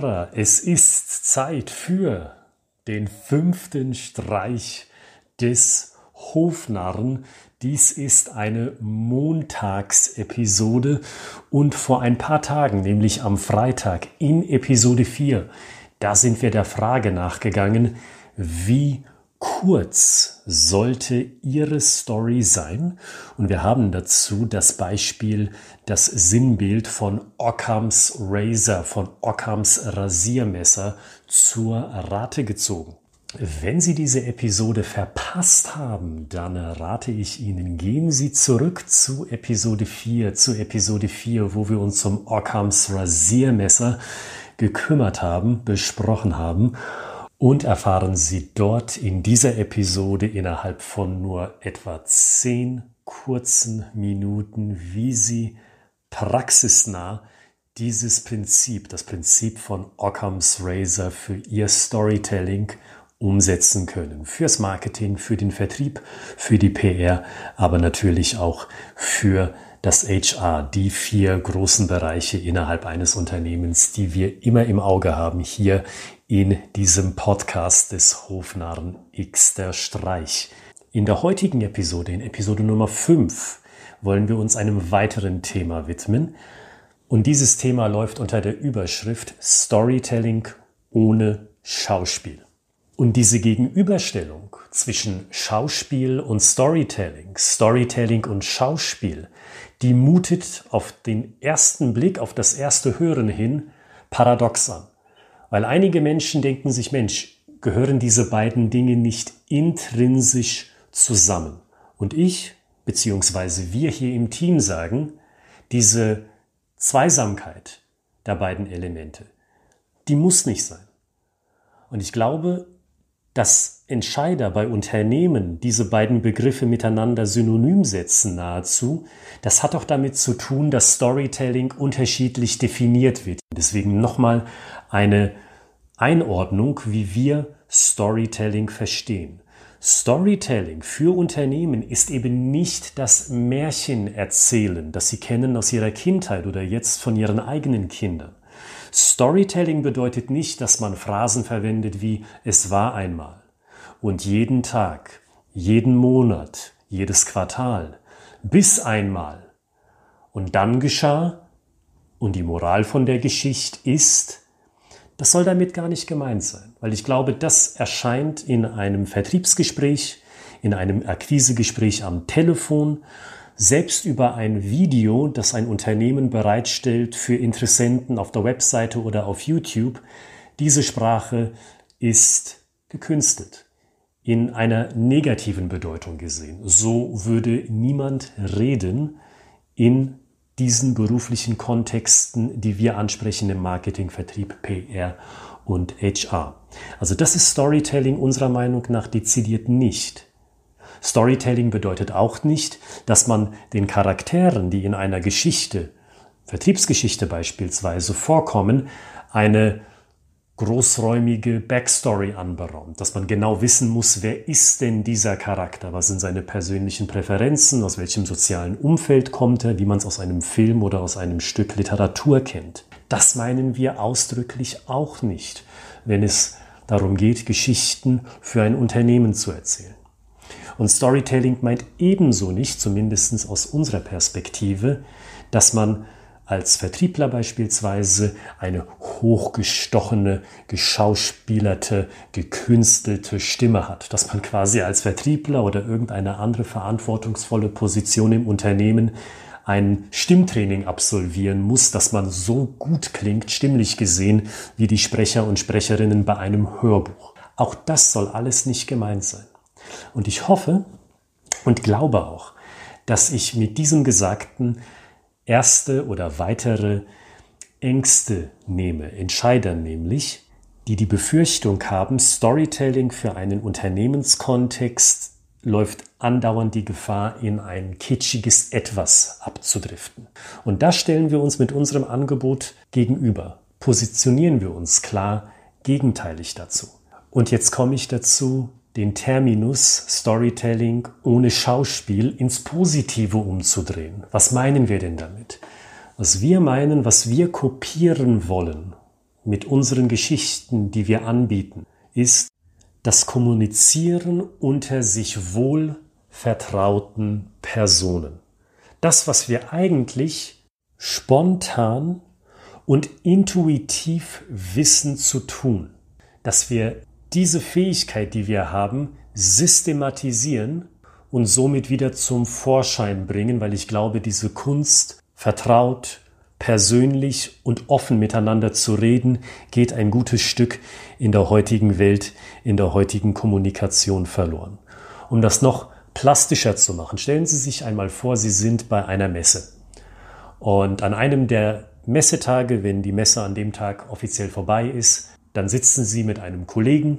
Hörer, es ist Zeit für den fünften Streich des Hofnarren. Dies ist eine Montagsepisode und vor ein paar Tagen, nämlich am Freitag in Episode 4, da sind wir der Frage nachgegangen, wie kurz sollte Ihre Story sein? Und wir haben dazu das Beispiel, das Sinnbild von Ockhams Razor, von Ockhams Rasiermesser zur Rate gezogen. Wenn Sie diese Episode verpasst haben, dann rate ich Ihnen, gehen Sie zurück zu Episode 4, zu Episode 4, wo wir uns um Ockhams Rasiermesser gekümmert haben, besprochen haben und erfahren Sie dort in dieser Episode innerhalb von nur etwa zehn kurzen Minuten, wie Sie praxisnah dieses Prinzip, das Prinzip von Occam's Razor für Ihr Storytelling umsetzen können. Fürs Marketing, für den Vertrieb, für die PR, aber natürlich auch für das HR, die vier großen Bereiche innerhalb eines Unternehmens, die wir immer im Auge haben, hier in diesem Podcast des Hofnarren X der Streich. In der heutigen Episode, in Episode Nummer 5, wollen wir uns einem weiteren Thema widmen. Und dieses Thema läuft unter der Überschrift Storytelling ohne Schauspiel. Und diese Gegenüberstellung zwischen Schauspiel und Storytelling, Storytelling und Schauspiel, die mutet auf den ersten Blick, auf das erste Hören hin paradox an. Weil einige Menschen denken sich, Mensch, gehören diese beiden Dinge nicht intrinsisch zusammen? Und ich, beziehungsweise wir hier im Team sagen, diese Zweisamkeit der beiden Elemente, die muss nicht sein. Und ich glaube, dass Entscheider bei Unternehmen diese beiden Begriffe miteinander synonym setzen nahezu, das hat auch damit zu tun, dass Storytelling unterschiedlich definiert wird. Deswegen nochmal eine Einordnung, wie wir Storytelling verstehen. Storytelling für Unternehmen ist eben nicht das Märchen erzählen, das sie kennen aus ihrer Kindheit oder jetzt von ihren eigenen Kindern. Storytelling bedeutet nicht, dass man Phrasen verwendet wie es war einmal. Und jeden Tag, jeden Monat, jedes Quartal, bis einmal. Und dann geschah und die Moral von der Geschichte ist, das soll damit gar nicht gemeint sein, weil ich glaube, das erscheint in einem Vertriebsgespräch, in einem Akquisegespräch am Telefon, selbst über ein Video, das ein Unternehmen bereitstellt für Interessenten auf der Webseite oder auf YouTube. Diese Sprache ist gekünstelt, in einer negativen Bedeutung gesehen. So würde niemand reden in diesen beruflichen Kontexten, die wir ansprechen im Marketing, Vertrieb, PR und HR. Also das ist Storytelling unserer Meinung nach dezidiert nicht. Storytelling bedeutet auch nicht, dass man den Charakteren, die in einer Geschichte, Vertriebsgeschichte beispielsweise vorkommen, eine großräumige Backstory anberaumt, dass man genau wissen muss, wer ist denn dieser Charakter, was sind seine persönlichen Präferenzen, aus welchem sozialen Umfeld kommt er, wie man es aus einem Film oder aus einem Stück Literatur kennt. Das meinen wir ausdrücklich auch nicht, wenn es darum geht, Geschichten für ein Unternehmen zu erzählen. Und Storytelling meint ebenso nicht, zumindest aus unserer Perspektive, dass man als Vertriebler beispielsweise eine hochgestochene, geschauspielerte, gekünstelte Stimme hat, dass man quasi als Vertriebler oder irgendeine andere verantwortungsvolle Position im Unternehmen ein Stimmtraining absolvieren muss, dass man so gut klingt, stimmlich gesehen, wie die Sprecher und Sprecherinnen bei einem Hörbuch. Auch das soll alles nicht gemeint sein. Und ich hoffe und glaube auch, dass ich mit diesem Gesagten erste oder weitere Ängste nehme, Entscheider nämlich, die die Befürchtung haben, Storytelling für einen Unternehmenskontext läuft andauernd die Gefahr, in ein kitschiges Etwas abzudriften. Und da stellen wir uns mit unserem Angebot gegenüber, positionieren wir uns klar gegenteilig dazu. Und jetzt komme ich dazu, den Terminus Storytelling ohne Schauspiel ins Positive umzudrehen. Was meinen wir denn damit? Was wir meinen, was wir kopieren wollen, mit unseren Geschichten, die wir anbieten, ist das Kommunizieren unter sich wohl vertrauten Personen. Das, was wir eigentlich spontan und intuitiv wissen zu tun, dass wir diese Fähigkeit, die wir haben, systematisieren und somit wieder zum Vorschein bringen, weil ich glaube, diese Kunst vertraut, persönlich und offen miteinander zu reden, geht ein gutes Stück in der heutigen Welt, in der heutigen Kommunikation verloren. Um das noch plastischer zu machen, stellen Sie sich einmal vor, Sie sind bei einer Messe. Und an einem der Messetage, wenn die Messe an dem Tag offiziell vorbei ist, dann sitzen Sie mit einem Kollegen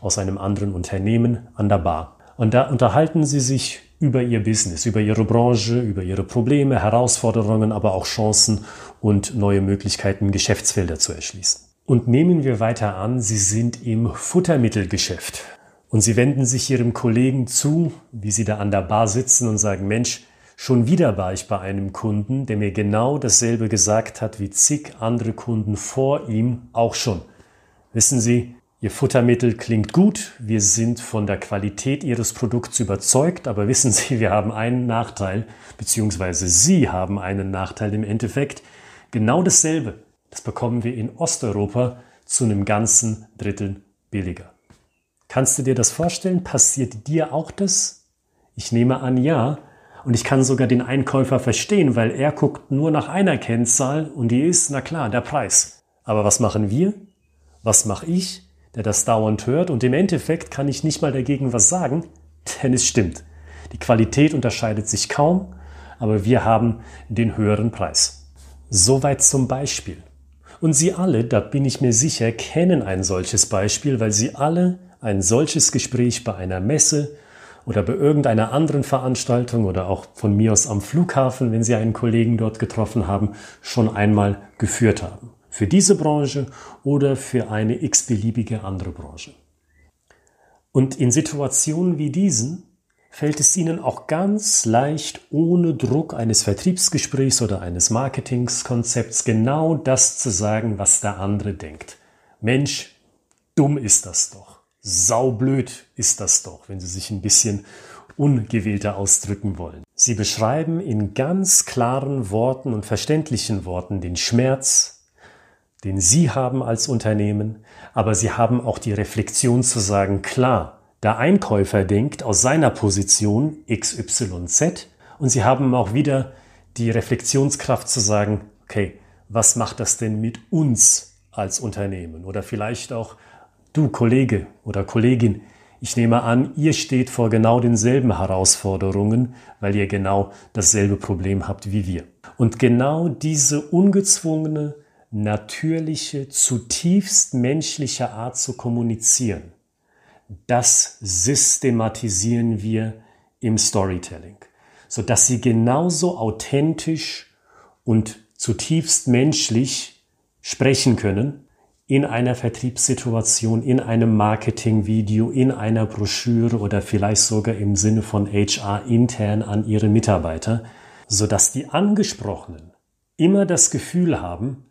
aus einem anderen Unternehmen an der Bar. Und da unterhalten Sie sich über Ihr Business, über Ihre Branche, über Ihre Probleme, Herausforderungen, aber auch Chancen und neue Möglichkeiten, Geschäftsfelder zu erschließen. Und nehmen wir weiter an, Sie sind im Futtermittelgeschäft und Sie wenden sich Ihrem Kollegen zu, wie Sie da an der Bar sitzen und sagen, Mensch, schon wieder war ich bei einem Kunden, der mir genau dasselbe gesagt hat wie zig andere Kunden vor ihm auch schon. Wissen Sie, Ihr Futtermittel klingt gut, wir sind von der Qualität Ihres Produkts überzeugt, aber wissen Sie, wir haben einen Nachteil, beziehungsweise Sie haben einen Nachteil im Endeffekt. Genau dasselbe, das bekommen wir in Osteuropa zu einem ganzen Drittel billiger. Kannst du dir das vorstellen? Passiert dir auch das? Ich nehme an, ja. Und ich kann sogar den Einkäufer verstehen, weil er guckt nur nach einer Kennzahl und die ist, na klar, der Preis. Aber was machen wir? Was mache ich? der das dauernd hört und im Endeffekt kann ich nicht mal dagegen was sagen, denn es stimmt. Die Qualität unterscheidet sich kaum, aber wir haben den höheren Preis. Soweit zum Beispiel. Und Sie alle, da bin ich mir sicher, kennen ein solches Beispiel, weil Sie alle ein solches Gespräch bei einer Messe oder bei irgendeiner anderen Veranstaltung oder auch von mir aus am Flughafen, wenn Sie einen Kollegen dort getroffen haben, schon einmal geführt haben für diese Branche oder für eine x-beliebige andere Branche. Und in Situationen wie diesen fällt es Ihnen auch ganz leicht ohne Druck eines Vertriebsgesprächs oder eines Marketingskonzepts genau das zu sagen, was der andere denkt. Mensch, dumm ist das doch. Saublöd ist das doch, wenn Sie sich ein bisschen ungewählter ausdrücken wollen. Sie beschreiben in ganz klaren Worten und verständlichen Worten den Schmerz, den Sie haben als Unternehmen, aber Sie haben auch die Reflexion zu sagen, klar, der Einkäufer denkt aus seiner Position XYZ und Sie haben auch wieder die Reflexionskraft zu sagen, okay, was macht das denn mit uns als Unternehmen? Oder vielleicht auch du Kollege oder Kollegin, ich nehme an, ihr steht vor genau denselben Herausforderungen, weil ihr genau dasselbe Problem habt wie wir. Und genau diese ungezwungene natürliche, zutiefst menschliche Art zu kommunizieren, das systematisieren wir im Storytelling, sodass sie genauso authentisch und zutiefst menschlich sprechen können in einer Vertriebssituation, in einem Marketingvideo, in einer Broschüre oder vielleicht sogar im Sinne von HR intern an ihre Mitarbeiter, sodass die Angesprochenen immer das Gefühl haben,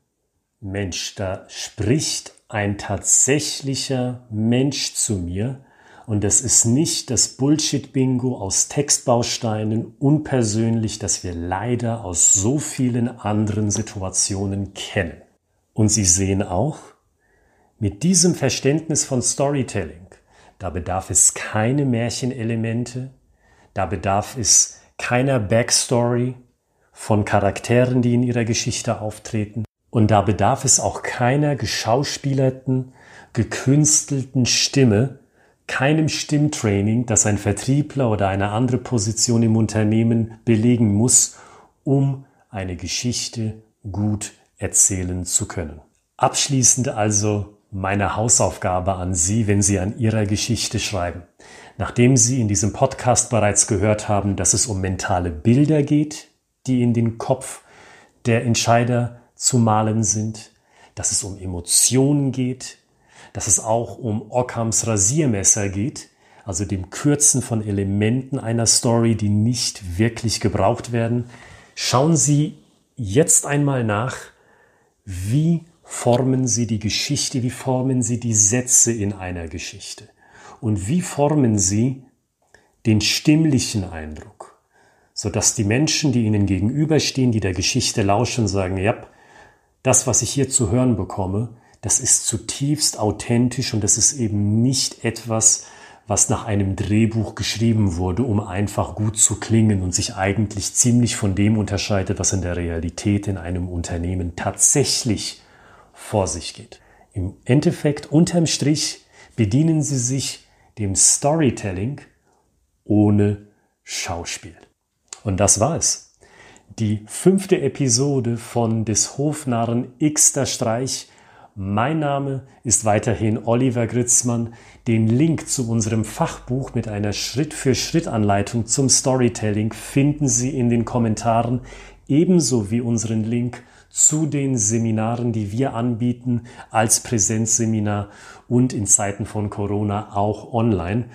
Mensch, da spricht ein tatsächlicher Mensch zu mir und das ist nicht das Bullshit-Bingo aus Textbausteinen, unpersönlich, das wir leider aus so vielen anderen Situationen kennen. Und Sie sehen auch, mit diesem Verständnis von Storytelling, da bedarf es keine Märchenelemente, da bedarf es keiner Backstory von Charakteren, die in ihrer Geschichte auftreten. Und da bedarf es auch keiner geschauspielerten, gekünstelten Stimme, keinem Stimmtraining, das ein Vertriebler oder eine andere Position im Unternehmen belegen muss, um eine Geschichte gut erzählen zu können. Abschließend also meine Hausaufgabe an Sie, wenn Sie an Ihrer Geschichte schreiben. Nachdem Sie in diesem Podcast bereits gehört haben, dass es um mentale Bilder geht, die in den Kopf der Entscheider zu malen sind, dass es um Emotionen geht, dass es auch um Ockhams Rasiermesser geht, also dem Kürzen von Elementen einer Story, die nicht wirklich gebraucht werden. Schauen Sie jetzt einmal nach, wie formen Sie die Geschichte, wie formen Sie die Sätze in einer Geschichte und wie formen Sie den stimmlichen Eindruck, sodass die Menschen, die Ihnen gegenüberstehen, die der Geschichte lauschen, sagen, ja, das, was ich hier zu hören bekomme, das ist zutiefst authentisch und das ist eben nicht etwas, was nach einem Drehbuch geschrieben wurde, um einfach gut zu klingen und sich eigentlich ziemlich von dem unterscheidet, was in der Realität in einem Unternehmen tatsächlich vor sich geht. Im Endeffekt, unterm Strich, bedienen sie sich dem Storytelling ohne Schauspiel. Und das war es. Die fünfte Episode von des Hofnarren Xter Streich mein Name ist weiterhin Oliver Gritzmann. Den Link zu unserem Fachbuch mit einer Schritt-für-Schritt-Anleitung zum Storytelling finden Sie in den Kommentaren, ebenso wie unseren Link zu den Seminaren, die wir anbieten als Präsenzseminar und in Zeiten von Corona auch online.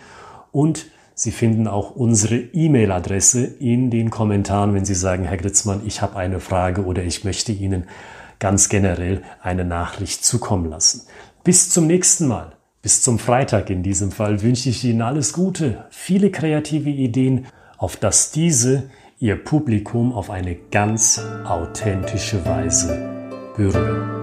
Und Sie finden auch unsere E-Mail-Adresse in den Kommentaren, wenn Sie sagen, Herr Gritzmann, ich habe eine Frage oder ich möchte Ihnen ganz generell eine Nachricht zukommen lassen. Bis zum nächsten Mal. Bis zum Freitag in diesem Fall wünsche ich Ihnen alles Gute, viele kreative Ideen, auf dass diese Ihr Publikum auf eine ganz authentische Weise berühren.